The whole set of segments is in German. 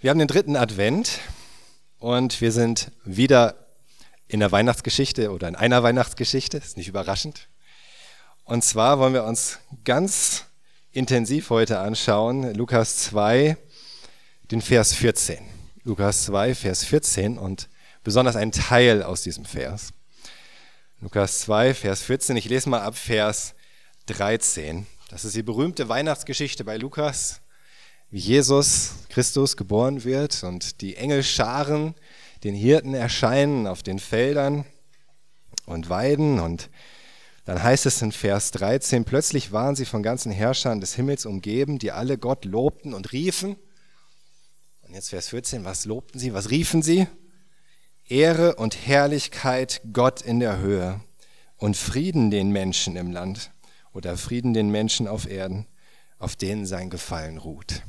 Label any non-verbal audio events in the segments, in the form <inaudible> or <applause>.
Wir haben den dritten Advent und wir sind wieder in der Weihnachtsgeschichte oder in einer Weihnachtsgeschichte, ist nicht überraschend. Und zwar wollen wir uns ganz intensiv heute anschauen, Lukas 2, den Vers 14. Lukas 2, Vers 14 und besonders ein Teil aus diesem Vers. Lukas 2, Vers 14, ich lese mal ab Vers 13. Das ist die berühmte Weihnachtsgeschichte bei Lukas wie Jesus Christus geboren wird und die Engelscharen den Hirten erscheinen auf den Feldern und Weiden und dann heißt es in Vers 13, plötzlich waren sie von ganzen Herrschern des Himmels umgeben, die alle Gott lobten und riefen. Und jetzt Vers 14, was lobten sie, was riefen sie? Ehre und Herrlichkeit Gott in der Höhe und Frieden den Menschen im Land oder Frieden den Menschen auf Erden, auf denen sein Gefallen ruht.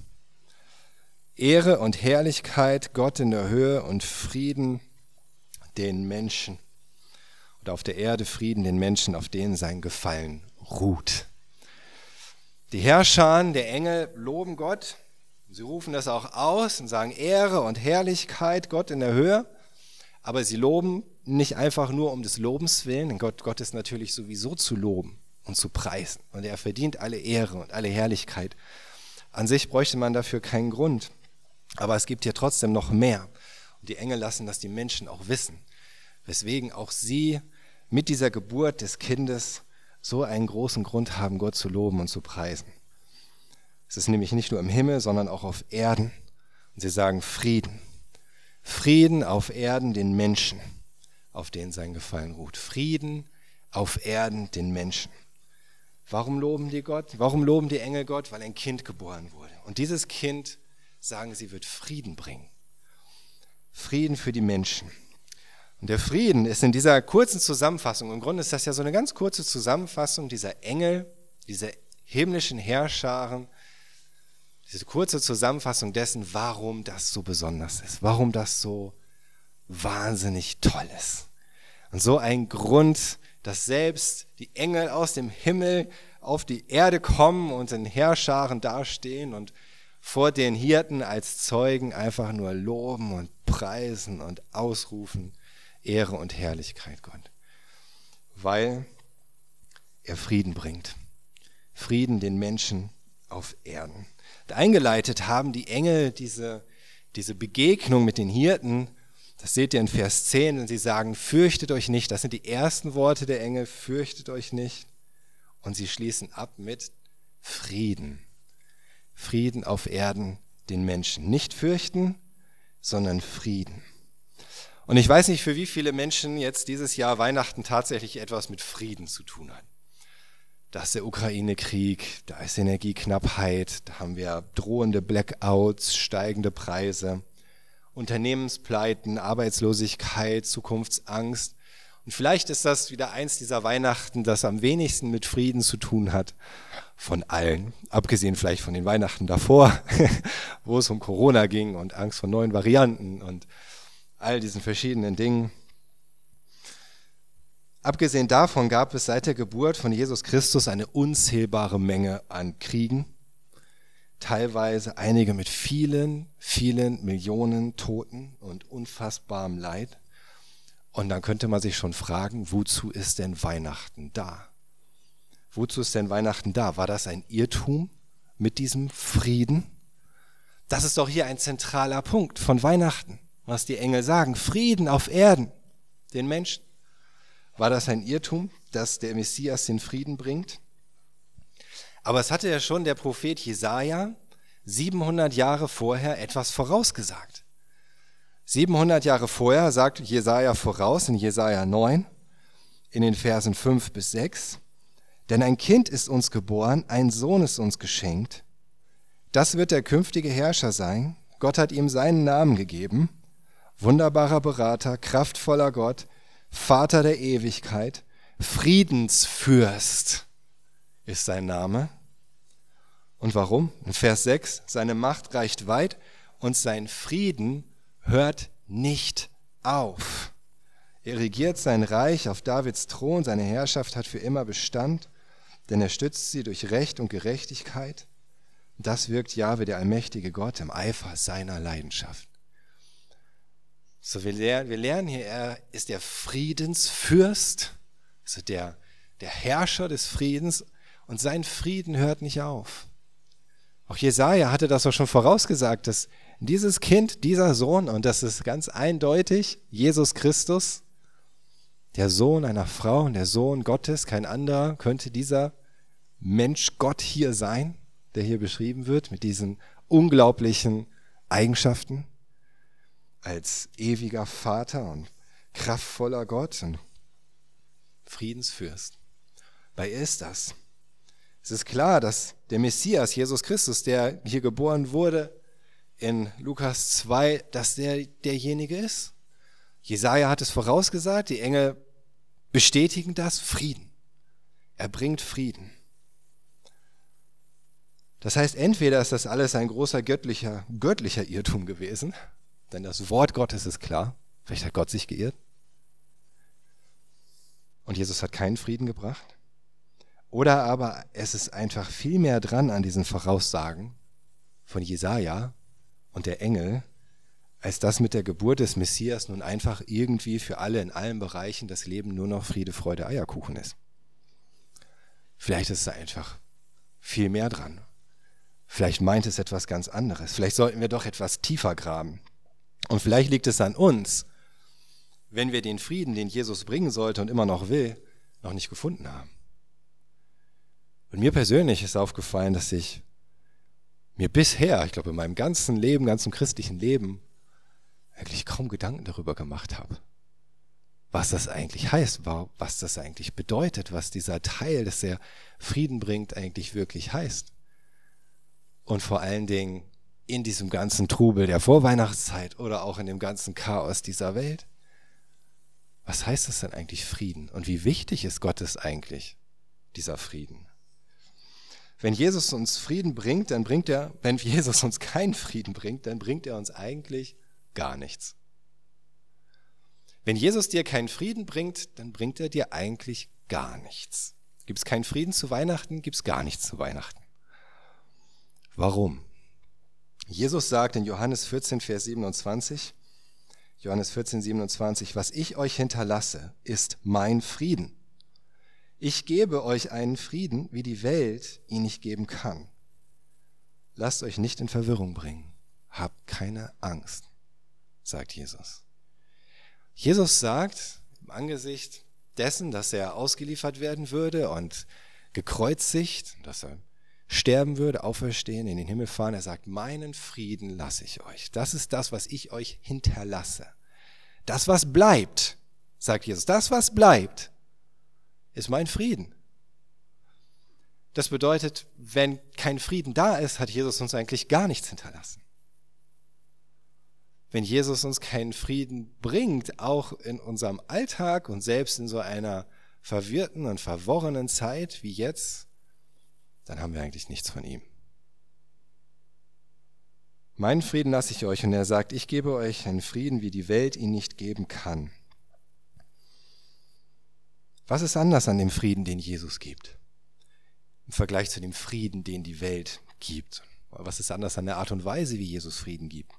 Ehre und Herrlichkeit Gott in der Höhe und Frieden den Menschen. Und auf der Erde Frieden den Menschen, auf denen sein Gefallen ruht. Die Herrscher der Engel loben Gott. Sie rufen das auch aus und sagen Ehre und Herrlichkeit Gott in der Höhe. Aber sie loben nicht einfach nur um des Lobens willen, denn Gott, Gott ist natürlich sowieso zu loben und zu preisen. Und er verdient alle Ehre und alle Herrlichkeit. An sich bräuchte man dafür keinen Grund. Aber es gibt hier trotzdem noch mehr. Und die Engel lassen das die Menschen auch wissen, weswegen auch sie mit dieser Geburt des Kindes so einen großen Grund haben, Gott zu loben und zu preisen. Es ist nämlich nicht nur im Himmel, sondern auch auf Erden. Und sie sagen Frieden. Frieden auf Erden den Menschen, auf denen sein Gefallen ruht. Frieden auf Erden den Menschen. Warum loben die Gott? Warum loben die Engel Gott? Weil ein Kind geboren wurde. Und dieses Kind sagen, sie wird Frieden bringen. Frieden für die Menschen. Und der Frieden ist in dieser kurzen Zusammenfassung, im Grunde ist das ja so eine ganz kurze Zusammenfassung dieser Engel, dieser himmlischen Herrscharen, diese kurze Zusammenfassung dessen, warum das so besonders ist, warum das so wahnsinnig toll ist. Und so ein Grund, dass selbst die Engel aus dem Himmel auf die Erde kommen und in Herrscharen dastehen und vor den Hirten als Zeugen einfach nur loben und preisen und ausrufen Ehre und Herrlichkeit Gott. Weil er Frieden bringt. Frieden den Menschen auf Erden. Und eingeleitet haben die Engel diese, diese Begegnung mit den Hirten. Das seht ihr in Vers 10, und sie sagen, fürchtet euch nicht. Das sind die ersten Worte der Engel, fürchtet euch nicht. Und sie schließen ab mit Frieden. Frieden auf Erden den Menschen. Nicht fürchten, sondern Frieden. Und ich weiß nicht, für wie viele Menschen jetzt dieses Jahr Weihnachten tatsächlich etwas mit Frieden zu tun hat. Da ist der Ukraine-Krieg, da ist Energieknappheit, da haben wir drohende Blackouts, steigende Preise, Unternehmenspleiten, Arbeitslosigkeit, Zukunftsangst. Und vielleicht ist das wieder eins dieser Weihnachten, das am wenigsten mit Frieden zu tun hat von allen, abgesehen vielleicht von den Weihnachten davor, <laughs> wo es um Corona ging und Angst vor neuen Varianten und all diesen verschiedenen Dingen. Abgesehen davon gab es seit der Geburt von Jesus Christus eine unzählbare Menge an Kriegen, teilweise einige mit vielen, vielen Millionen Toten und unfassbarem Leid. Und dann könnte man sich schon fragen, wozu ist denn Weihnachten da? Wozu ist denn Weihnachten da? War das ein Irrtum mit diesem Frieden? Das ist doch hier ein zentraler Punkt von Weihnachten, was die Engel sagen. Frieden auf Erden, den Menschen. War das ein Irrtum, dass der Messias den Frieden bringt? Aber es hatte ja schon der Prophet Jesaja 700 Jahre vorher etwas vorausgesagt. 700 Jahre vorher sagt Jesaja voraus in Jesaja 9 in den Versen 5 bis 6. Denn ein Kind ist uns geboren, ein Sohn ist uns geschenkt. Das wird der künftige Herrscher sein. Gott hat ihm seinen Namen gegeben. Wunderbarer Berater, kraftvoller Gott, Vater der Ewigkeit, Friedensfürst ist sein Name. Und warum? In Vers 6, seine Macht reicht weit und sein Frieden hört nicht auf. Er regiert sein Reich auf Davids Thron, seine Herrschaft hat für immer Bestand denn er stützt sie durch Recht und Gerechtigkeit Das wirkt Jahwe, der allmächtige Gott, im Eifer seiner Leidenschaft. So, wir lernen, wir lernen hier, er ist der Friedensfürst, also der, der Herrscher des Friedens, und sein Frieden hört nicht auf. Auch Jesaja hatte das auch schon vorausgesagt, dass dieses Kind, dieser Sohn, und das ist ganz eindeutig, Jesus Christus, der Sohn einer Frau und der Sohn Gottes, kein anderer könnte dieser Mensch Gott hier sein, der hier beschrieben wird, mit diesen unglaublichen Eigenschaften als ewiger Vater und kraftvoller Gott und Friedensfürst. Bei ihr ist das. Es ist klar, dass der Messias, Jesus Christus, der hier geboren wurde, in Lukas 2, dass der derjenige ist. Jesaja hat es vorausgesagt, die Engel bestätigen das, Frieden. Er bringt Frieden. Das heißt, entweder ist das alles ein großer göttlicher, göttlicher Irrtum gewesen, denn das Wort Gottes ist klar, vielleicht hat Gott sich geirrt und Jesus hat keinen Frieden gebracht. Oder aber es ist einfach viel mehr dran an diesen Voraussagen von Jesaja und der Engel, als dass mit der Geburt des Messias nun einfach irgendwie für alle in allen Bereichen das Leben nur noch Friede, Freude, Eierkuchen ist. Vielleicht ist da einfach viel mehr dran. Vielleicht meint es etwas ganz anderes. Vielleicht sollten wir doch etwas tiefer graben. Und vielleicht liegt es an uns, wenn wir den Frieden, den Jesus bringen sollte und immer noch will, noch nicht gefunden haben. Und mir persönlich ist aufgefallen, dass ich mir bisher, ich glaube in meinem ganzen Leben, ganzen christlichen Leben, eigentlich kaum Gedanken darüber gemacht habe, was das eigentlich heißt, was das eigentlich bedeutet, was dieser Teil, dass er Frieden bringt, eigentlich wirklich heißt. Und vor allen Dingen in diesem ganzen Trubel der Vorweihnachtszeit oder auch in dem ganzen Chaos dieser Welt. Was heißt das denn eigentlich Frieden? Und wie wichtig ist Gottes eigentlich, dieser Frieden? Wenn Jesus uns Frieden bringt, dann bringt er, wenn <laughs> Jesus uns keinen Frieden bringt, dann bringt er uns eigentlich gar nichts. Wenn Jesus dir keinen Frieden bringt, dann bringt er dir eigentlich gar nichts. Gibt es keinen Frieden zu Weihnachten, gibt es gar nichts zu Weihnachten. Warum? Jesus sagt in Johannes 14, Vers 27, Johannes 14, 27, was ich euch hinterlasse, ist mein Frieden. Ich gebe euch einen Frieden, wie die Welt ihn nicht geben kann. Lasst euch nicht in Verwirrung bringen. Habt keine Angst, sagt Jesus. Jesus sagt im Angesicht dessen, dass er ausgeliefert werden würde und gekreuzigt, dass er sterben würde, auferstehen, in den Himmel fahren. Er sagt, meinen Frieden lasse ich euch. Das ist das, was ich euch hinterlasse. Das, was bleibt, sagt Jesus, das, was bleibt, ist mein Frieden. Das bedeutet, wenn kein Frieden da ist, hat Jesus uns eigentlich gar nichts hinterlassen. Wenn Jesus uns keinen Frieden bringt, auch in unserem Alltag und selbst in so einer verwirrten und verworrenen Zeit wie jetzt, dann haben wir eigentlich nichts von ihm. Meinen Frieden lasse ich euch und er sagt, ich gebe euch einen Frieden, wie die Welt ihn nicht geben kann. Was ist anders an dem Frieden, den Jesus gibt? Im Vergleich zu dem Frieden, den die Welt gibt. Was ist anders an der Art und Weise, wie Jesus Frieden gibt?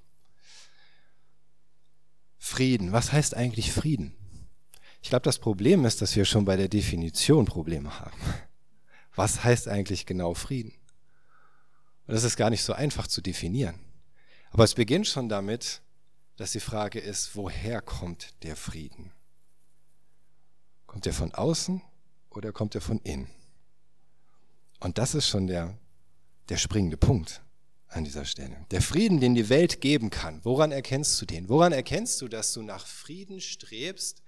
Frieden. Was heißt eigentlich Frieden? Ich glaube, das Problem ist, dass wir schon bei der Definition Probleme haben. Was heißt eigentlich genau Frieden? Und das ist gar nicht so einfach zu definieren. Aber es beginnt schon damit, dass die Frage ist, woher kommt der Frieden? Kommt er von außen oder kommt er von innen? Und das ist schon der, der springende Punkt an dieser Stelle. Der Frieden, den die Welt geben kann, woran erkennst du den? Woran erkennst du, dass du nach Frieden strebst,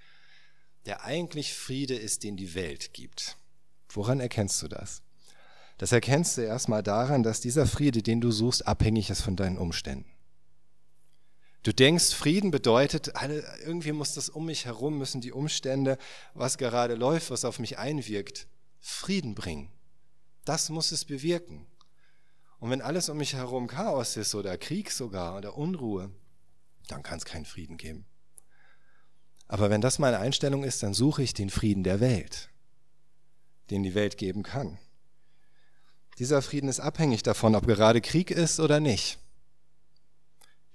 der eigentlich Friede ist, den die Welt gibt? Woran erkennst du das? Das erkennst du erstmal daran, dass dieser Friede, den du suchst, abhängig ist von deinen Umständen. Du denkst, Frieden bedeutet, irgendwie muss das um mich herum, müssen die Umstände, was gerade läuft, was auf mich einwirkt, Frieden bringen. Das muss es bewirken. Und wenn alles um mich herum Chaos ist oder Krieg sogar oder Unruhe, dann kann es keinen Frieden geben. Aber wenn das meine Einstellung ist, dann suche ich den Frieden der Welt, den die Welt geben kann. Dieser Frieden ist abhängig davon, ob gerade Krieg ist oder nicht.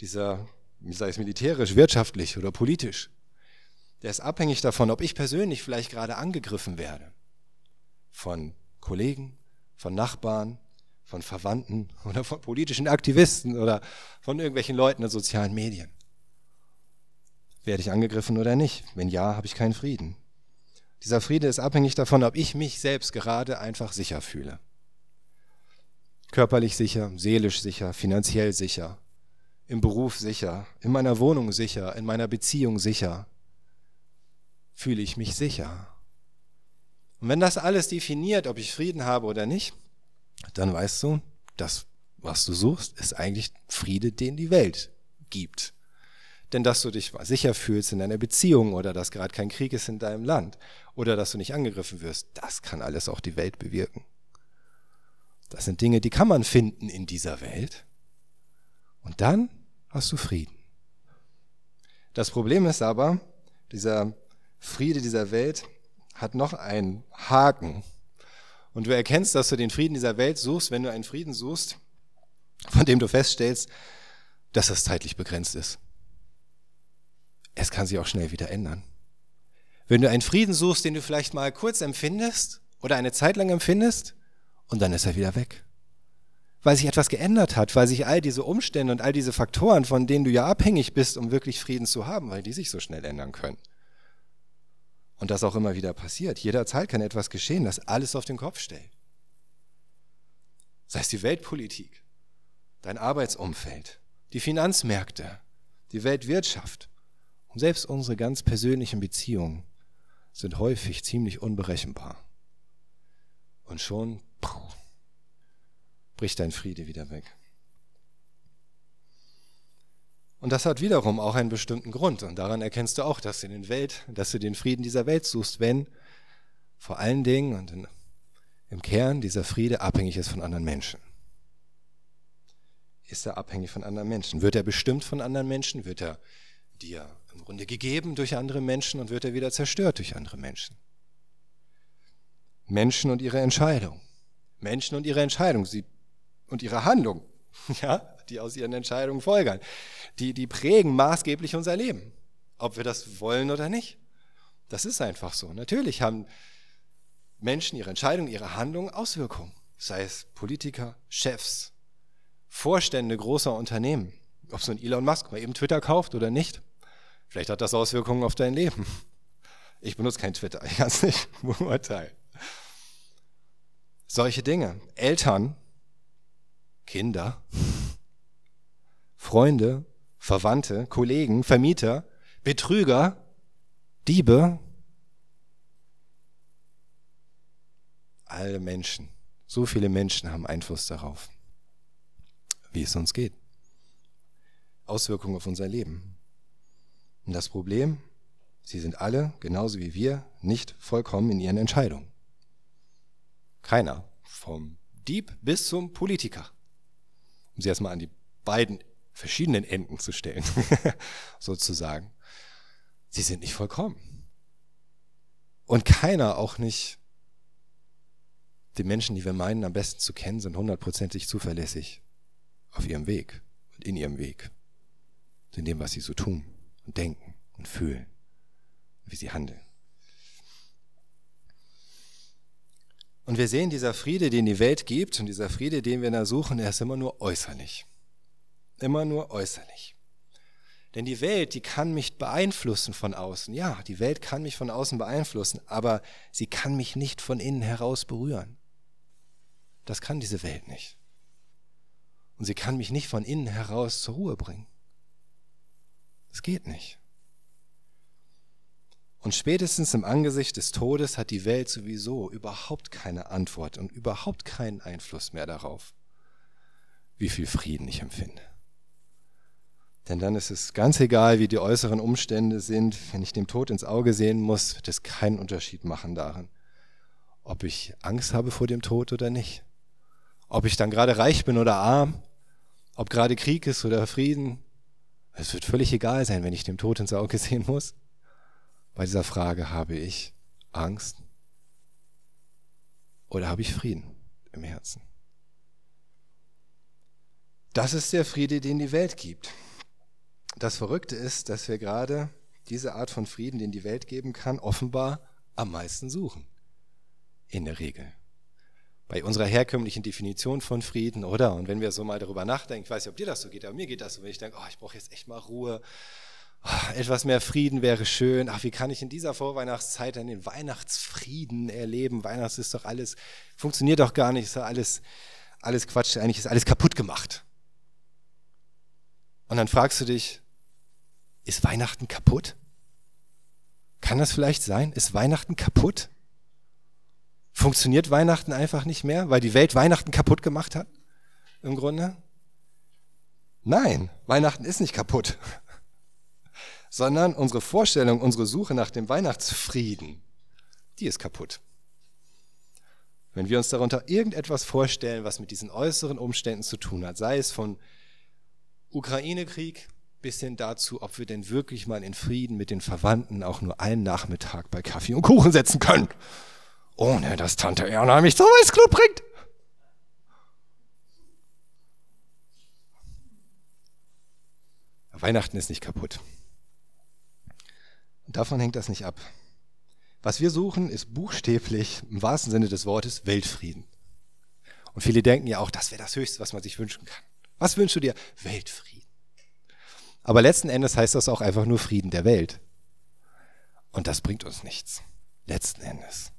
Dieser, sei es militärisch, wirtschaftlich oder politisch, der ist abhängig davon, ob ich persönlich vielleicht gerade angegriffen werde. Von Kollegen, von Nachbarn, von Verwandten <laughs> oder von politischen Aktivisten oder von irgendwelchen Leuten in sozialen Medien. Werde ich angegriffen oder nicht? Wenn ja, habe ich keinen Frieden. Dieser Friede ist abhängig davon, ob ich mich selbst gerade einfach sicher fühle. Körperlich sicher, seelisch sicher, finanziell sicher, im Beruf sicher, in meiner Wohnung sicher, in meiner Beziehung sicher. Fühle ich mich sicher. Und wenn das alles definiert, ob ich Frieden habe oder nicht, dann weißt du, das, was du suchst, ist eigentlich Friede, den die Welt gibt. Denn dass du dich sicher fühlst in deiner Beziehung oder dass gerade kein Krieg ist in deinem Land oder dass du nicht angegriffen wirst, das kann alles auch die Welt bewirken. Das sind Dinge, die kann man finden in dieser Welt. Und dann hast du Frieden. Das Problem ist aber, dieser Friede dieser Welt hat noch einen Haken. Und du erkennst, dass du den Frieden dieser Welt suchst, wenn du einen Frieden suchst, von dem du feststellst, dass das zeitlich begrenzt ist. Es kann sich auch schnell wieder ändern. Wenn du einen Frieden suchst, den du vielleicht mal kurz empfindest oder eine Zeit lang empfindest, und dann ist er wieder weg. Weil sich etwas geändert hat, weil sich all diese Umstände und all diese Faktoren, von denen du ja abhängig bist, um wirklich Frieden zu haben, weil die sich so schnell ändern können. Und das auch immer wieder passiert. Jederzeit kann etwas geschehen, das alles auf den Kopf stellt. Sei es die Weltpolitik, dein Arbeitsumfeld, die Finanzmärkte, die Weltwirtschaft und selbst unsere ganz persönlichen Beziehungen sind häufig ziemlich unberechenbar. Und schon puh, bricht dein Friede wieder weg. Und das hat wiederum auch einen bestimmten Grund. Und daran erkennst du auch, dass du den Welt, dass du den Frieden dieser Welt suchst, wenn vor allen Dingen und in, im Kern dieser Friede abhängig ist von anderen Menschen. Ist er abhängig von anderen Menschen? Wird er bestimmt von anderen Menschen? Wird er dir im Grunde gegeben durch andere Menschen und wird er wieder zerstört durch andere Menschen? Menschen und ihre Entscheidung. Menschen und ihre Entscheidung sie, und ihre Handlung. <laughs> Ja, die aus ihren Entscheidungen folgern. Die, die prägen maßgeblich unser Leben, ob wir das wollen oder nicht. Das ist einfach so. Natürlich haben Menschen ihre Entscheidungen, ihre Handlungen Auswirkungen. Sei es Politiker, Chefs, Vorstände großer Unternehmen. Ob so ein Elon Musk mal eben Twitter kauft oder nicht. Vielleicht hat das Auswirkungen auf dein Leben. Ich benutze kein Twitter, <laughs> ich kann es nicht beurteilen. Solche Dinge. Eltern, Kinder, Freunde, Verwandte, Kollegen, Vermieter, Betrüger, Diebe, alle Menschen, so viele Menschen haben Einfluss darauf, wie es uns geht. Auswirkungen auf unser Leben. Und das Problem, sie sind alle, genauso wie wir, nicht vollkommen in ihren Entscheidungen. Keiner, vom Dieb bis zum Politiker. Um sie erstmal an die beiden verschiedenen Enden zu stellen, <laughs> sozusagen. Sie sind nicht vollkommen. Und keiner, auch nicht die Menschen, die wir meinen, am besten zu kennen, sind hundertprozentig zuverlässig auf ihrem Weg und in ihrem Weg. In dem, was sie so tun und denken und fühlen, wie sie handeln. Und wir sehen, dieser Friede, den die Welt gibt und dieser Friede, den wir da suchen, er ist immer nur äußerlich immer nur äußerlich. Denn die Welt, die kann mich beeinflussen von außen. Ja, die Welt kann mich von außen beeinflussen, aber sie kann mich nicht von innen heraus berühren. Das kann diese Welt nicht. Und sie kann mich nicht von innen heraus zur Ruhe bringen. Das geht nicht. Und spätestens im Angesicht des Todes hat die Welt sowieso überhaupt keine Antwort und überhaupt keinen Einfluss mehr darauf, wie viel Frieden ich empfinde. Denn dann ist es ganz egal, wie die äußeren Umstände sind. Wenn ich dem Tod ins Auge sehen muss, wird es keinen Unterschied machen darin, ob ich Angst habe vor dem Tod oder nicht. Ob ich dann gerade reich bin oder arm, ob gerade Krieg ist oder Frieden. Es wird völlig egal sein, wenn ich dem Tod ins Auge sehen muss. Bei dieser Frage habe ich Angst oder habe ich Frieden im Herzen? Das ist der Friede, den die Welt gibt. Das Verrückte ist, dass wir gerade diese Art von Frieden, den die Welt geben kann, offenbar am meisten suchen. In der Regel. Bei unserer herkömmlichen Definition von Frieden, oder? Und wenn wir so mal darüber nachdenken, ich weiß nicht, ob dir das so geht, aber mir geht das so, wenn ich denke, oh, ich brauche jetzt echt mal Ruhe, etwas mehr Frieden wäre schön. Ach, wie kann ich in dieser Vorweihnachtszeit dann den Weihnachtsfrieden erleben? Weihnachts ist doch alles, funktioniert doch gar nicht, ist doch alles, alles Quatsch, eigentlich ist alles kaputt gemacht. Und dann fragst du dich, ist Weihnachten kaputt? Kann das vielleicht sein? Ist Weihnachten kaputt? Funktioniert Weihnachten einfach nicht mehr, weil die Welt Weihnachten kaputt gemacht hat? Im Grunde? Nein, Weihnachten ist nicht kaputt, sondern unsere Vorstellung, unsere Suche nach dem Weihnachtsfrieden, die ist kaputt. Wenn wir uns darunter irgendetwas vorstellen, was mit diesen äußeren Umständen zu tun hat, sei es von Ukraine-Krieg bis hin dazu, ob wir denn wirklich mal in Frieden mit den Verwandten auch nur einen Nachmittag bei Kaffee und Kuchen setzen können, ohne dass Tante Erna mich zum Weißclub bringt. Weihnachten ist nicht kaputt. Davon hängt das nicht ab. Was wir suchen, ist buchstäblich im wahrsten Sinne des Wortes Weltfrieden. Und viele denken ja auch, das wäre das Höchste, was man sich wünschen kann. Was wünschst du dir? Weltfrieden. Aber letzten Endes heißt das auch einfach nur Frieden der Welt. Und das bringt uns nichts. Letzten Endes.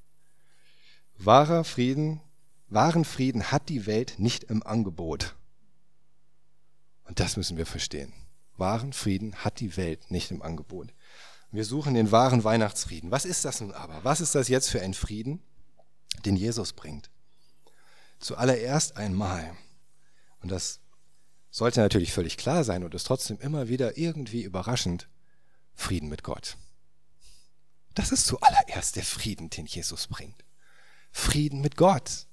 Wahrer Frieden, wahren Frieden hat die Welt nicht im Angebot. Und das müssen wir verstehen. Wahren Frieden hat die Welt nicht im Angebot. Wir suchen den wahren Weihnachtsfrieden. Was ist das nun aber? Was ist das jetzt für ein Frieden, den Jesus bringt? Zuallererst einmal, und das sollte natürlich völlig klar sein und ist trotzdem immer wieder irgendwie überraschend, Frieden mit Gott. Das ist zuallererst der Frieden, den Jesus bringt. Frieden mit Gott.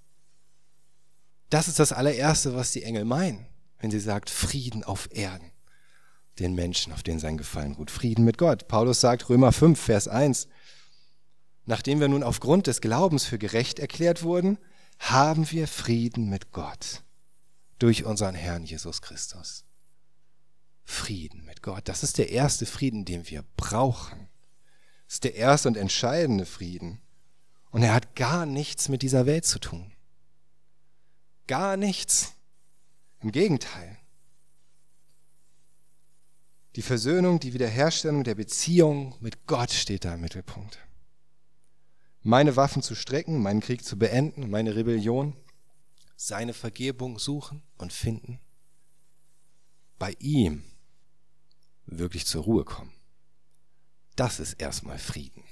Das ist das allererste, was die Engel meinen, wenn sie sagt Frieden auf Erden, den Menschen, auf denen sein Gefallen ruht. Frieden mit Gott. Paulus sagt Römer 5, Vers 1, nachdem wir nun aufgrund des Glaubens für gerecht erklärt wurden, haben wir Frieden mit Gott durch unseren Herrn Jesus Christus. Frieden mit Gott. Das ist der erste Frieden, den wir brauchen. Das ist der erste und entscheidende Frieden. Und er hat gar nichts mit dieser Welt zu tun. Gar nichts. Im Gegenteil. Die Versöhnung, die Wiederherstellung der Beziehung mit Gott steht da im Mittelpunkt. Meine Waffen zu strecken, meinen Krieg zu beenden, meine Rebellion seine Vergebung suchen und finden, bei ihm wirklich zur Ruhe kommen. Das ist erstmal Frieden.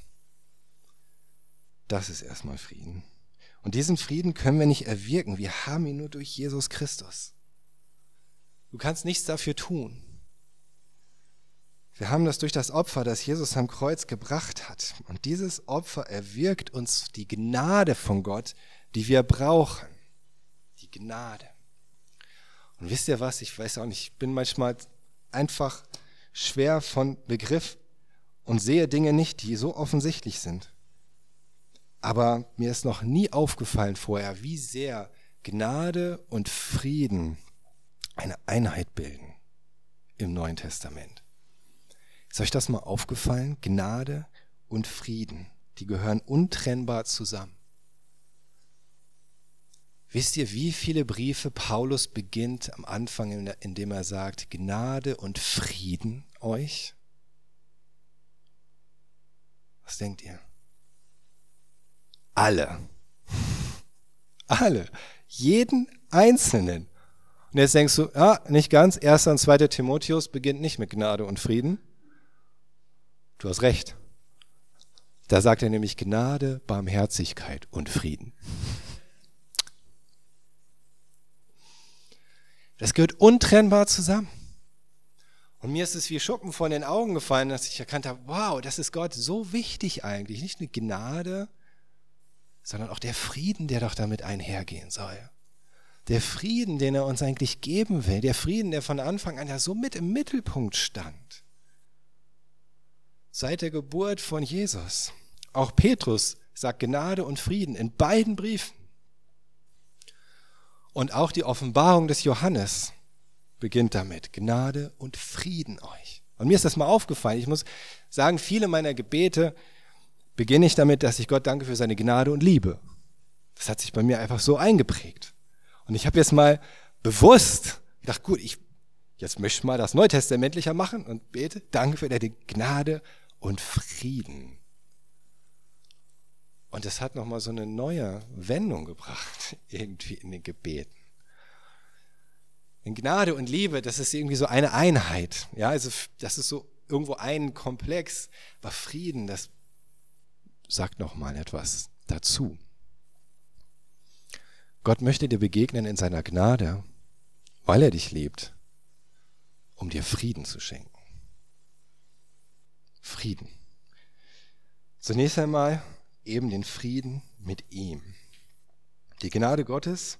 Das ist erstmal Frieden. Und diesen Frieden können wir nicht erwirken. Wir haben ihn nur durch Jesus Christus. Du kannst nichts dafür tun. Wir haben das durch das Opfer, das Jesus am Kreuz gebracht hat. Und dieses Opfer erwirkt uns die Gnade von Gott, die wir brauchen die Gnade. Und wisst ihr was? Ich weiß auch nicht, ich bin manchmal einfach schwer von Begriff und sehe Dinge nicht, die so offensichtlich sind. Aber mir ist noch nie aufgefallen vorher, wie sehr Gnade und Frieden eine Einheit bilden im Neuen Testament. Ist euch das mal aufgefallen? Gnade und Frieden, die gehören untrennbar zusammen. Wisst ihr, wie viele Briefe Paulus beginnt am Anfang, indem er sagt, Gnade und Frieden euch? Was denkt ihr? Alle. <laughs> Alle. Jeden Einzelnen. Und jetzt denkst du, ja, nicht ganz. Erster und zweiter Timotheus beginnt nicht mit Gnade und Frieden. Du hast recht. Da sagt er nämlich Gnade, Barmherzigkeit und Frieden. Das gehört untrennbar zusammen. Und mir ist es wie Schuppen von den Augen gefallen, dass ich erkannt habe, wow, das ist Gott so wichtig eigentlich. Nicht eine Gnade, sondern auch der Frieden, der doch damit einhergehen soll. Der Frieden, den er uns eigentlich geben will. Der Frieden, der von Anfang an ja so mit im Mittelpunkt stand. Seit der Geburt von Jesus. Auch Petrus sagt Gnade und Frieden in beiden Briefen. Und auch die Offenbarung des Johannes beginnt damit, Gnade und Frieden euch. Und mir ist das mal aufgefallen. Ich muss sagen, viele meiner Gebete beginne ich damit, dass ich Gott danke für seine Gnade und Liebe. Das hat sich bei mir einfach so eingeprägt. Und ich habe jetzt mal bewusst gedacht, gut, ich jetzt möchte ich mal das Neutestamentlicher machen und bete, danke für deine Gnade und Frieden. Und das hat nochmal so eine neue Wendung gebracht, <laughs> irgendwie in den Gebeten. In Gnade und Liebe, das ist irgendwie so eine Einheit. Ja, also das ist so irgendwo ein Komplex. Aber Frieden, das sagt nochmal etwas dazu. Gott möchte dir begegnen in seiner Gnade, weil er dich liebt, um dir Frieden zu schenken. Frieden. Zunächst einmal eben den Frieden mit ihm. Die Gnade Gottes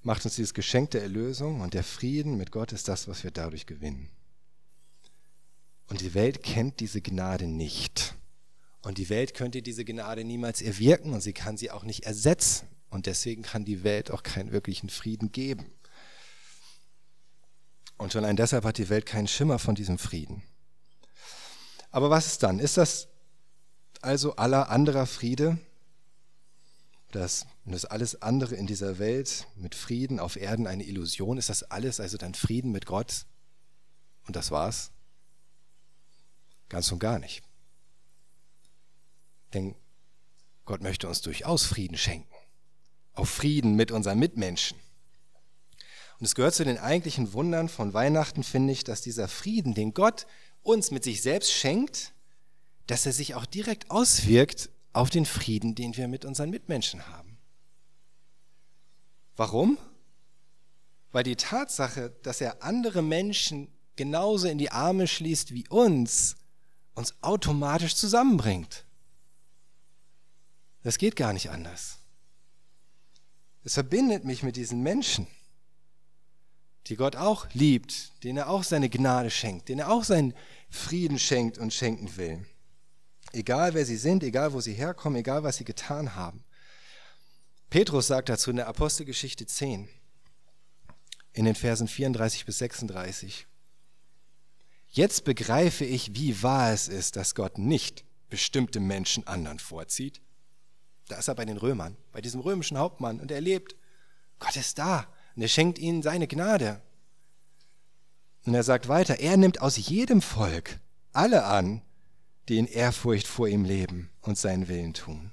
macht uns dieses Geschenk der Erlösung und der Frieden mit Gott ist das, was wir dadurch gewinnen. Und die Welt kennt diese Gnade nicht. Und die Welt könnte diese Gnade niemals erwirken und sie kann sie auch nicht ersetzen. Und deswegen kann die Welt auch keinen wirklichen Frieden geben. Und schon allein deshalb hat die Welt keinen Schimmer von diesem Frieden. Aber was ist dann? Ist das also aller anderer Friede? Das, das alles andere in dieser Welt mit Frieden auf Erden eine Illusion? Ist das alles also dann Frieden mit Gott? Und das war's? Ganz und gar nicht. Denn Gott möchte uns durchaus Frieden schenken. Auch Frieden mit unseren Mitmenschen. Und es gehört zu den eigentlichen Wundern von Weihnachten, finde ich, dass dieser Frieden, den Gott uns mit sich selbst schenkt, dass er sich auch direkt auswirkt auf den Frieden, den wir mit unseren Mitmenschen haben. Warum? Weil die Tatsache, dass er andere Menschen genauso in die Arme schließt wie uns, uns automatisch zusammenbringt. Das geht gar nicht anders. Es verbindet mich mit diesen Menschen, die Gott auch liebt, denen er auch seine Gnade schenkt, denen er auch seinen Frieden schenkt und schenken will. Egal wer sie sind, egal wo sie herkommen, egal was sie getan haben. Petrus sagt dazu in der Apostelgeschichte 10, in den Versen 34 bis 36. Jetzt begreife ich, wie wahr es ist, dass Gott nicht bestimmte Menschen anderen vorzieht. Da ist er bei den Römern, bei diesem römischen Hauptmann und er lebt. Gott ist da und er schenkt ihnen seine Gnade. Und er sagt weiter, er nimmt aus jedem Volk alle an, die in Ehrfurcht vor ihm leben und seinen Willen tun.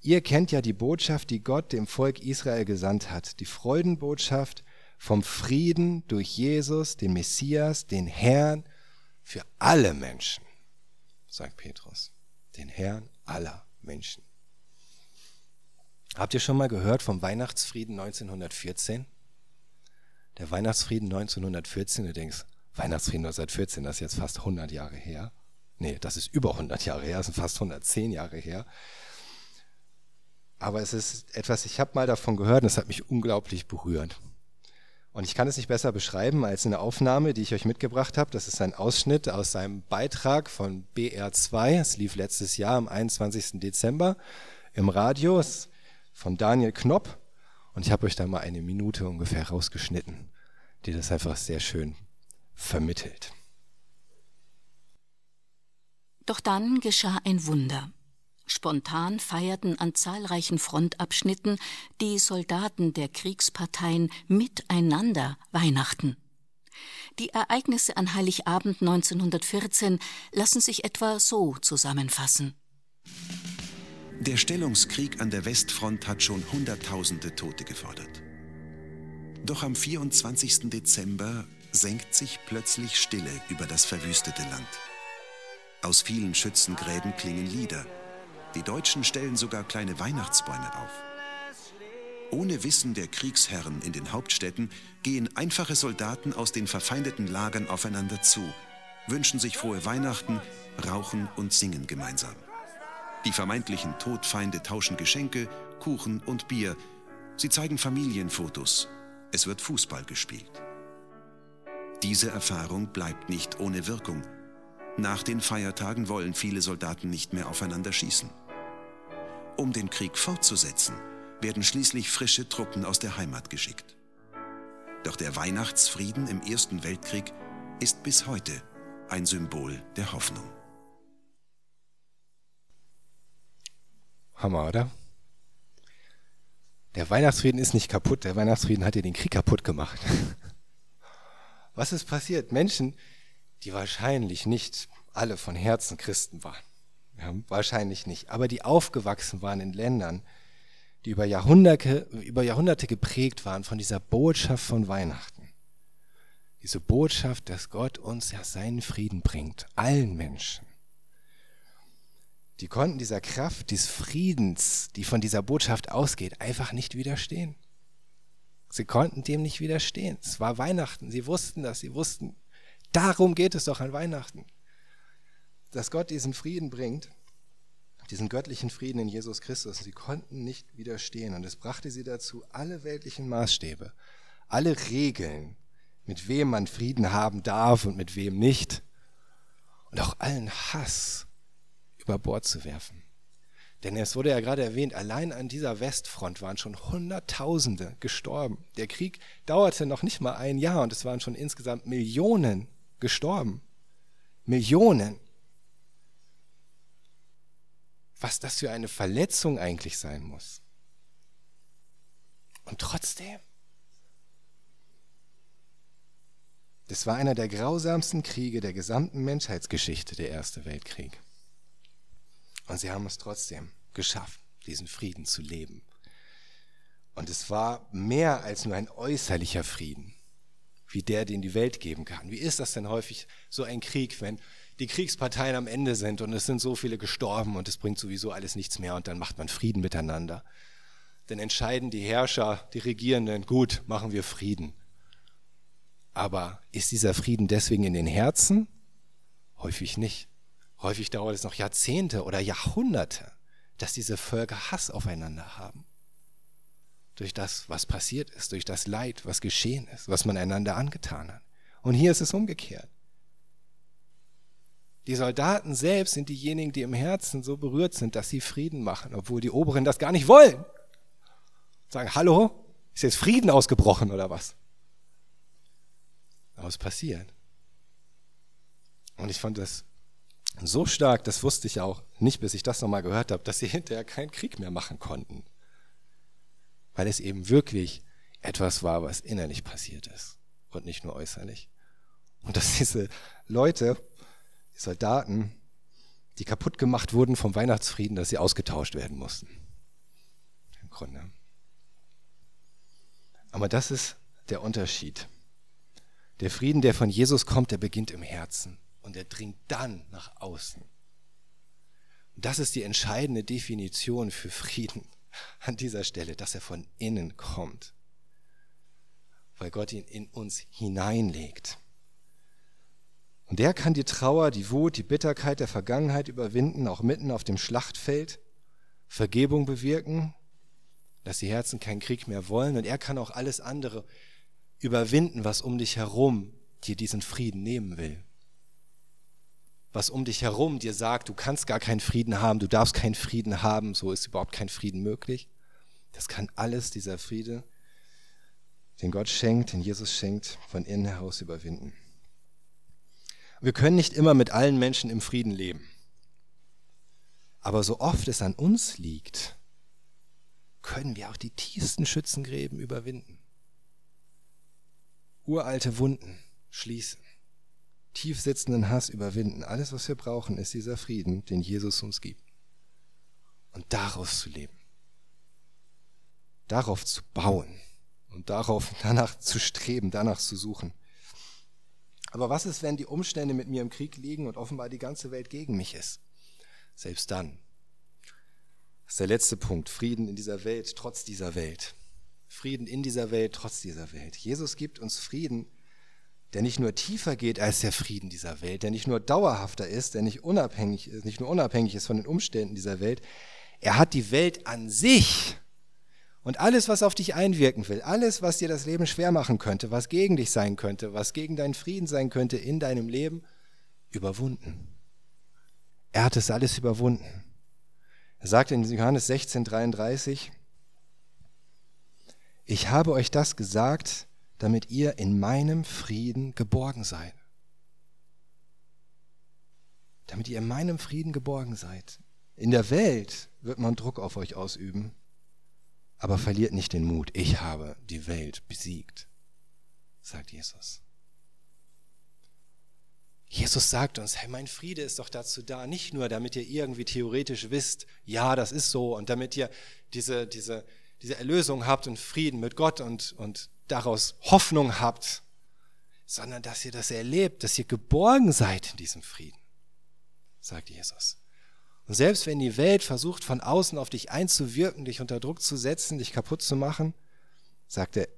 Ihr kennt ja die Botschaft, die Gott dem Volk Israel gesandt hat, die Freudenbotschaft, vom Frieden durch Jesus, den Messias, den Herrn für alle Menschen, sagt Petrus, den Herrn aller Menschen. Habt ihr schon mal gehört vom Weihnachtsfrieden 1914? Der Weihnachtsfrieden 1914, du denkst, Weihnachtsfrieden 1914, das ist jetzt fast 100 Jahre her. Nee, das ist über 100 Jahre her, das sind fast 110 Jahre her. Aber es ist etwas, ich habe mal davon gehört und es hat mich unglaublich berührt. Und ich kann es nicht besser beschreiben als eine Aufnahme, die ich euch mitgebracht habe. Das ist ein Ausschnitt aus seinem Beitrag von BR2. Es lief letztes Jahr am 21. Dezember im Radio es von Daniel Knopp. Und ich habe euch da mal eine Minute ungefähr rausgeschnitten, die das einfach sehr schön vermittelt. Doch dann geschah ein Wunder. Spontan feierten an zahlreichen Frontabschnitten die Soldaten der Kriegsparteien miteinander Weihnachten. Die Ereignisse an Heiligabend 1914 lassen sich etwa so zusammenfassen. Der Stellungskrieg an der Westfront hat schon Hunderttausende Tote gefordert. Doch am 24. Dezember senkt sich plötzlich Stille über das verwüstete Land. Aus vielen Schützengräben klingen Lieder – die Deutschen stellen sogar kleine Weihnachtsbäume auf. Ohne Wissen der Kriegsherren in den Hauptstädten gehen einfache Soldaten aus den verfeindeten Lagern aufeinander zu, wünschen sich frohe Weihnachten, rauchen und singen gemeinsam. Die vermeintlichen Todfeinde tauschen Geschenke, Kuchen und Bier. Sie zeigen Familienfotos. Es wird Fußball gespielt. Diese Erfahrung bleibt nicht ohne Wirkung. Nach den Feiertagen wollen viele Soldaten nicht mehr aufeinander schießen. Um den Krieg fortzusetzen, werden schließlich frische Truppen aus der Heimat geschickt. Doch der Weihnachtsfrieden im Ersten Weltkrieg ist bis heute ein Symbol der Hoffnung. Hammer, oder? Der Weihnachtsfrieden ist nicht kaputt. Der Weihnachtsfrieden hat dir den Krieg kaputt gemacht. <laughs> Was ist passiert? Menschen, die wahrscheinlich nicht alle von Herzen Christen waren. Ja, wahrscheinlich nicht. Aber die aufgewachsen waren in Ländern, die über Jahrhunderte, über Jahrhunderte geprägt waren von dieser Botschaft von Weihnachten. Diese Botschaft, dass Gott uns ja seinen Frieden bringt, allen Menschen. Die konnten dieser Kraft des Friedens, die von dieser Botschaft ausgeht, einfach nicht widerstehen. Sie konnten dem nicht widerstehen. Es war Weihnachten. Sie wussten das. Sie wussten, darum geht es doch an Weihnachten. Dass Gott diesen Frieden bringt, diesen göttlichen Frieden in Jesus Christus. Sie konnten nicht widerstehen. Und es brachte sie dazu, alle weltlichen Maßstäbe, alle Regeln, mit wem man Frieden haben darf und mit wem nicht, und auch allen Hass über Bord zu werfen. Denn es wurde ja gerade erwähnt, allein an dieser Westfront waren schon Hunderttausende gestorben. Der Krieg dauerte noch nicht mal ein Jahr und es waren schon insgesamt Millionen gestorben. Millionen. Was das für eine Verletzung eigentlich sein muss. Und trotzdem, das war einer der grausamsten Kriege der gesamten Menschheitsgeschichte, der Erste Weltkrieg. Und sie haben es trotzdem geschafft, diesen Frieden zu leben. Und es war mehr als nur ein äußerlicher Frieden, wie der, den die Welt geben kann. Wie ist das denn häufig so ein Krieg, wenn die Kriegsparteien am Ende sind und es sind so viele gestorben und es bringt sowieso alles nichts mehr und dann macht man Frieden miteinander. Dann entscheiden die Herrscher, die Regierenden, gut, machen wir Frieden. Aber ist dieser Frieden deswegen in den Herzen? Häufig nicht. Häufig dauert es noch Jahrzehnte oder Jahrhunderte, dass diese Völker Hass aufeinander haben. Durch das, was passiert ist, durch das Leid, was geschehen ist, was man einander angetan hat. Und hier ist es umgekehrt. Die Soldaten selbst sind diejenigen, die im Herzen so berührt sind, dass sie Frieden machen, obwohl die Oberen das gar nicht wollen. Sagen, hallo, ist jetzt Frieden ausgebrochen oder was? Aber es passiert. Und ich fand das so stark, das wusste ich auch nicht, bis ich das nochmal gehört habe, dass sie <laughs> hinterher keinen Krieg mehr machen konnten. Weil es eben wirklich etwas war, was innerlich passiert ist und nicht nur äußerlich. Und dass diese Leute, die Soldaten, die kaputt gemacht wurden vom Weihnachtsfrieden, dass sie ausgetauscht werden mussten. Im Grunde. Aber das ist der Unterschied. Der Frieden, der von Jesus kommt, der beginnt im Herzen und er dringt dann nach außen. Und das ist die entscheidende Definition für Frieden <laughs> an dieser Stelle, dass er von innen kommt, weil Gott ihn in uns hineinlegt. Und der kann die Trauer, die Wut, die Bitterkeit der Vergangenheit überwinden, auch mitten auf dem Schlachtfeld, Vergebung bewirken, dass die Herzen keinen Krieg mehr wollen. Und er kann auch alles andere überwinden, was um dich herum dir diesen Frieden nehmen will was um dich herum dir sagt, du kannst gar keinen Frieden haben, du darfst keinen Frieden haben, so ist überhaupt kein Frieden möglich. Das kann alles dieser Friede, den Gott schenkt, den Jesus schenkt, von innen heraus überwinden. Wir können nicht immer mit allen Menschen im Frieden leben. Aber so oft es an uns liegt, können wir auch die tiefsten Schützengräben überwinden. Uralte Wunden schließen tief sitzenden Hass überwinden. Alles, was wir brauchen, ist dieser Frieden, den Jesus uns gibt. Und daraus zu leben. Darauf zu bauen und darauf <laughs> danach zu streben, danach zu suchen. Aber was ist, wenn die Umstände mit mir im Krieg liegen und offenbar die ganze Welt gegen mich ist? Selbst dann. Das ist der letzte Punkt. Frieden in dieser Welt, trotz dieser Welt. Frieden in dieser Welt, trotz dieser Welt. Jesus gibt uns Frieden der nicht nur tiefer geht als der Frieden dieser Welt, der nicht nur dauerhafter ist, der nicht unabhängig ist, nicht nur unabhängig ist von den Umständen dieser Welt. Er hat die Welt an sich und alles, was auf dich einwirken will, alles, was dir das Leben schwer machen könnte, was gegen dich sein könnte, was gegen deinen Frieden sein könnte in deinem Leben, überwunden. Er hat es alles überwunden. Er sagt in Johannes 16, 33, ich habe euch das gesagt, damit ihr in meinem Frieden geborgen seid. Damit ihr in meinem Frieden geborgen seid. In der Welt wird man Druck auf euch ausüben, aber verliert nicht den Mut. Ich habe die Welt besiegt, sagt Jesus. Jesus sagt uns, hey, mein Friede ist doch dazu da, nicht nur damit ihr irgendwie theoretisch wisst, ja, das ist so, und damit ihr diese, diese, diese Erlösung habt und Frieden mit Gott und, und daraus Hoffnung habt, sondern dass ihr das erlebt, dass ihr geborgen seid in diesem Frieden, sagt Jesus. Und selbst wenn die Welt versucht, von außen auf dich einzuwirken, dich unter Druck zu setzen, dich kaputt zu machen, sagt er,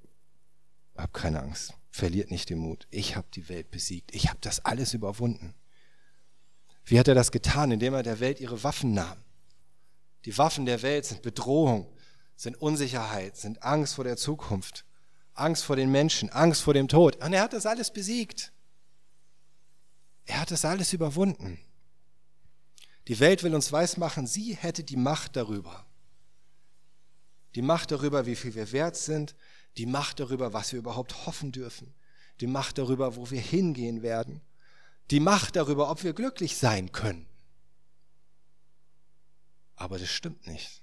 hab keine Angst, verliert nicht den Mut. Ich habe die Welt besiegt. Ich habe das alles überwunden. Wie hat er das getan? Indem er der Welt ihre Waffen nahm. Die Waffen der Welt sind Bedrohung, sind Unsicherheit, sind Angst vor der Zukunft, Angst vor den Menschen, Angst vor dem Tod. Und er hat das alles besiegt. Er hat das alles überwunden. Die Welt will uns weismachen, sie hätte die Macht darüber. Die Macht darüber, wie viel wir wert sind, die Macht darüber, was wir überhaupt hoffen dürfen, die Macht darüber, wo wir hingehen werden, die Macht darüber, ob wir glücklich sein können. Aber das stimmt nicht.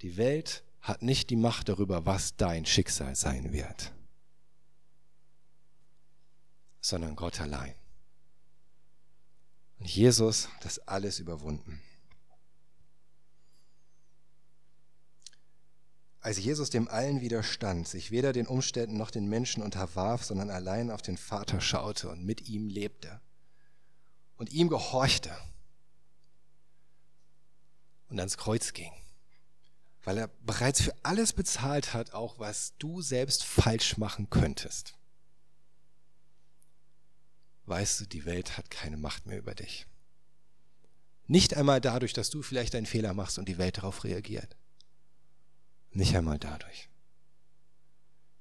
Die Welt hat nicht die Macht darüber, was dein Schicksal sein wird, sondern Gott allein. Und Jesus hat das alles überwunden. Als Jesus dem allen widerstand, sich weder den Umständen noch den Menschen unterwarf, sondern allein auf den Vater schaute und mit ihm lebte und ihm gehorchte und ans Kreuz ging, weil er bereits für alles bezahlt hat, auch was du selbst falsch machen könntest. Weißt du, die Welt hat keine Macht mehr über dich. Nicht einmal dadurch, dass du vielleicht einen Fehler machst und die Welt darauf reagiert. Nicht einmal dadurch.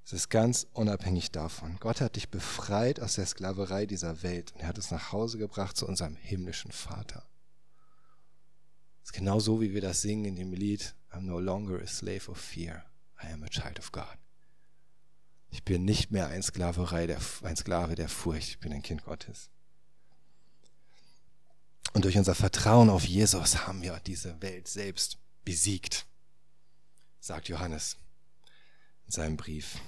Es ist ganz unabhängig davon. Gott hat dich befreit aus der Sklaverei dieser Welt und er hat es nach Hause gebracht zu unserem himmlischen Vater. Es ist genau so, wie wir das singen in dem Lied I'm no longer a slave of fear, I am a child of God. Ich bin nicht mehr ein, Sklaverei der, ein Sklave der Furcht, ich bin ein Kind Gottes. Und durch unser Vertrauen auf Jesus haben wir diese Welt selbst besiegt sagt Johannes in seinem Brief.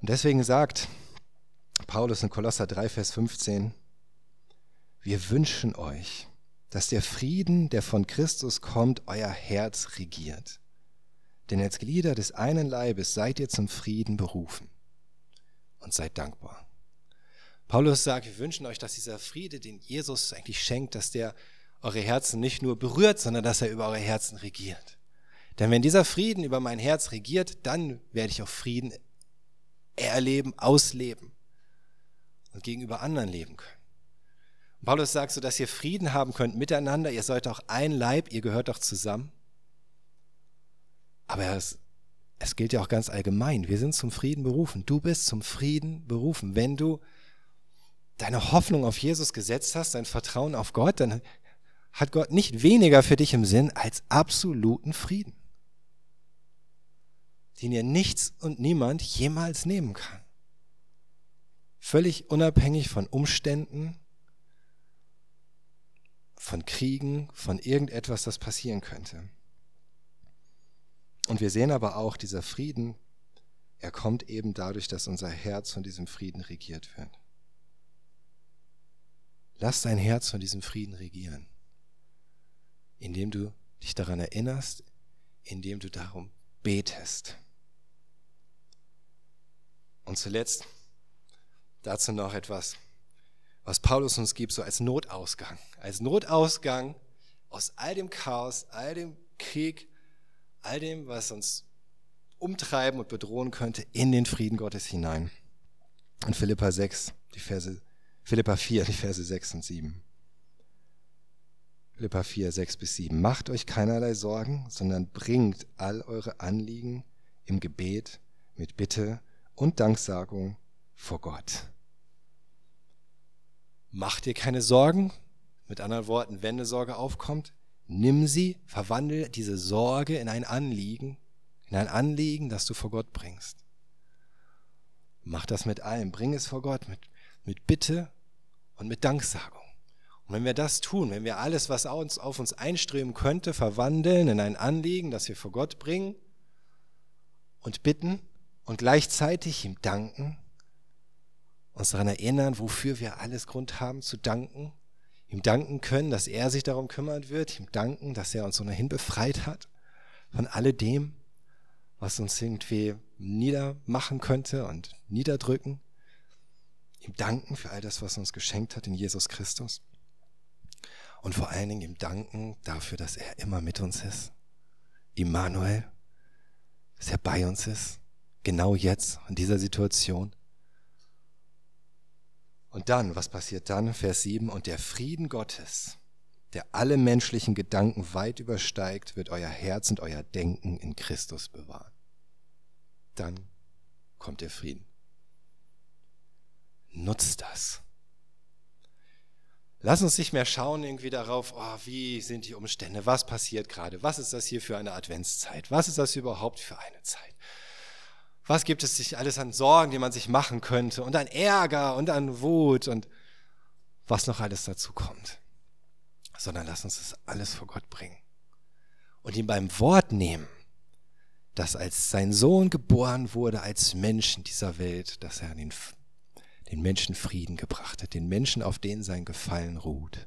Und deswegen sagt Paulus in Kolosser 3, Vers 15, wir wünschen euch, dass der Frieden, der von Christus kommt, euer Herz regiert. Denn als Glieder des einen Leibes seid ihr zum Frieden berufen und seid dankbar. Paulus sagt, wir wünschen euch, dass dieser Friede, den Jesus eigentlich schenkt, dass der eure Herzen nicht nur berührt, sondern dass er über eure Herzen regiert. Denn wenn dieser Frieden über mein Herz regiert, dann werde ich auch Frieden erleben, ausleben und gegenüber anderen leben können. Paulus sagt so, dass ihr Frieden haben könnt miteinander, ihr seid auch ein Leib, ihr gehört doch zusammen. Aber es, es gilt ja auch ganz allgemein, wir sind zum Frieden berufen. Du bist zum Frieden berufen. Wenn du deine Hoffnung auf Jesus gesetzt hast, dein Vertrauen auf Gott, dann hat Gott nicht weniger für dich im Sinn als absoluten Frieden, den dir nichts und niemand jemals nehmen kann. Völlig unabhängig von Umständen, von Kriegen, von irgendetwas, das passieren könnte. Und wir sehen aber auch, dieser Frieden, er kommt eben dadurch, dass unser Herz von diesem Frieden regiert wird. Lass dein Herz von diesem Frieden regieren indem du dich daran erinnerst, indem du darum betest. Und zuletzt dazu noch etwas, was Paulus uns gibt, so als Notausgang. Als Notausgang aus all dem Chaos, all dem Krieg, all dem, was uns umtreiben und bedrohen könnte, in den Frieden Gottes hinein. In Philippa 6, die Verse, Philippa 4, die Verse 6 und 7. Philippa 4, 6 bis 7. Macht euch keinerlei Sorgen, sondern bringt all eure Anliegen im Gebet mit Bitte und Danksagung vor Gott. Mach dir keine Sorgen. Mit anderen Worten, wenn eine Sorge aufkommt, nimm sie, verwandle diese Sorge in ein Anliegen, in ein Anliegen, das du vor Gott bringst. Mach das mit allem, bring es vor Gott mit, mit Bitte und mit Danksagung. Und wenn wir das tun, wenn wir alles, was uns, auf uns einströmen könnte, verwandeln in ein Anliegen, das wir vor Gott bringen und bitten und gleichzeitig ihm danken, uns daran erinnern, wofür wir alles Grund haben zu danken, ihm danken können, dass er sich darum kümmern wird, ihm danken, dass er uns ohnehin befreit hat von alledem, was uns irgendwie niedermachen könnte und niederdrücken. Ihm danken für all das, was er uns geschenkt hat in Jesus Christus. Und vor allen Dingen ihm danken dafür, dass er immer mit uns ist. Immanuel, dass er bei uns ist. Genau jetzt, in dieser Situation. Und dann, was passiert dann? Vers 7, und der Frieden Gottes, der alle menschlichen Gedanken weit übersteigt, wird euer Herz und euer Denken in Christus bewahren. Dann kommt der Frieden. Nutzt das. Lass uns nicht mehr schauen irgendwie darauf, oh, wie sind die Umstände, was passiert gerade, was ist das hier für eine Adventszeit, was ist das überhaupt für eine Zeit. Was gibt es sich alles an Sorgen, die man sich machen könnte und an Ärger und an Wut und was noch alles dazu kommt. Sondern lass uns das alles vor Gott bringen und ihn beim Wort nehmen, dass als sein Sohn geboren wurde als Mensch in dieser Welt, dass er den, den Menschen Frieden gebracht hat, den Menschen, auf denen sein Gefallen ruht.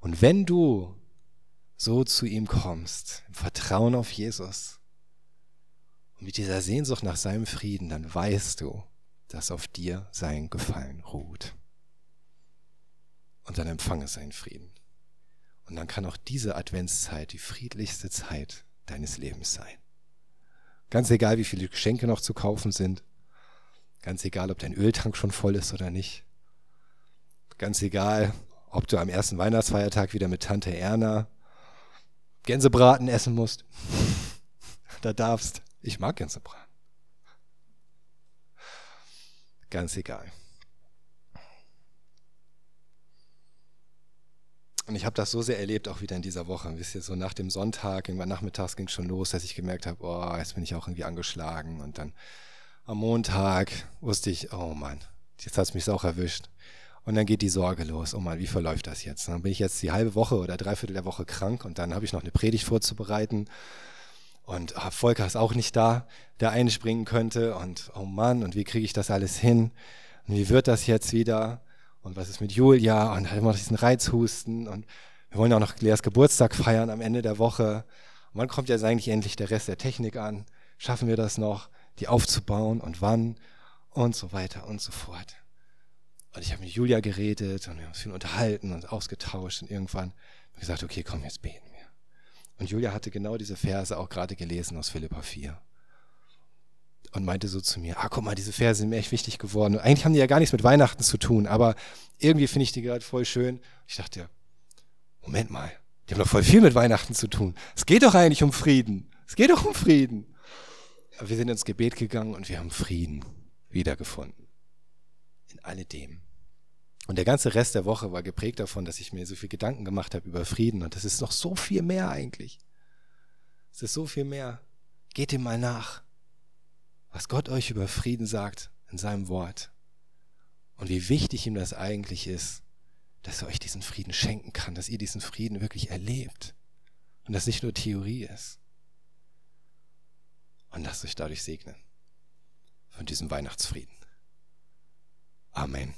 Und wenn du so zu ihm kommst, im Vertrauen auf Jesus, mit dieser Sehnsucht nach seinem Frieden, dann weißt du, dass auf dir sein Gefallen ruht. Und dann empfange seinen Frieden. Und dann kann auch diese Adventszeit die friedlichste Zeit deines Lebens sein. Ganz egal, wie viele Geschenke noch zu kaufen sind. Ganz egal, ob dein Öltank schon voll ist oder nicht. Ganz egal, ob du am ersten Weihnachtsfeiertag wieder mit Tante Erna Gänsebraten essen musst. <laughs> da darfst. Ich mag Gänsebraten. Ganz egal. Und ich habe das so sehr erlebt, auch wieder in dieser Woche. Wisst ihr, so nach dem Sonntag, irgendwann nachmittags ging es schon los, dass ich gemerkt habe, oh, jetzt bin ich auch irgendwie angeschlagen. Und dann am Montag wusste ich, oh Mann, jetzt hat es mich auch erwischt. Und dann geht die Sorge los, oh Mann, wie verläuft das jetzt? dann bin ich jetzt die halbe Woche oder dreiviertel der Woche krank und dann habe ich noch eine Predigt vorzubereiten und ah, Volker ist auch nicht da, der einspringen könnte. Und oh Mann, und wie kriege ich das alles hin? Und wie wird das jetzt wieder? Und was ist mit Julia? Und hat immer noch diesen Reizhusten. Und wir wollen auch noch Leas Geburtstag feiern am Ende der Woche. Und wann kommt jetzt eigentlich endlich der Rest der Technik an? Schaffen wir das noch, die aufzubauen und wann? Und so weiter und so fort. Und ich habe mit Julia geredet und wir haben uns viel unterhalten und ausgetauscht und irgendwann gesagt, okay, komm, jetzt beten. Und Julia hatte genau diese Verse auch gerade gelesen aus Philippa 4. Und meinte so zu mir, ah, guck mal, diese Verse sind mir echt wichtig geworden. Und eigentlich haben die ja gar nichts mit Weihnachten zu tun, aber irgendwie finde ich die gerade voll schön. Ich dachte, Moment mal, die haben doch voll viel mit Weihnachten zu tun. Es geht doch eigentlich um Frieden. Es geht doch um Frieden. Aber wir sind ins Gebet gegangen und wir haben Frieden wiedergefunden. In alledem. Und der ganze Rest der Woche war geprägt davon, dass ich mir so viel Gedanken gemacht habe über Frieden. Und das ist noch so viel mehr eigentlich. Es ist so viel mehr. Geht ihm mal nach, was Gott euch über Frieden sagt in seinem Wort. Und wie wichtig ihm das eigentlich ist, dass er euch diesen Frieden schenken kann, dass ihr diesen Frieden wirklich erlebt. Und das nicht nur Theorie ist. Und lasst euch dadurch segnen. Von diesem Weihnachtsfrieden. Amen.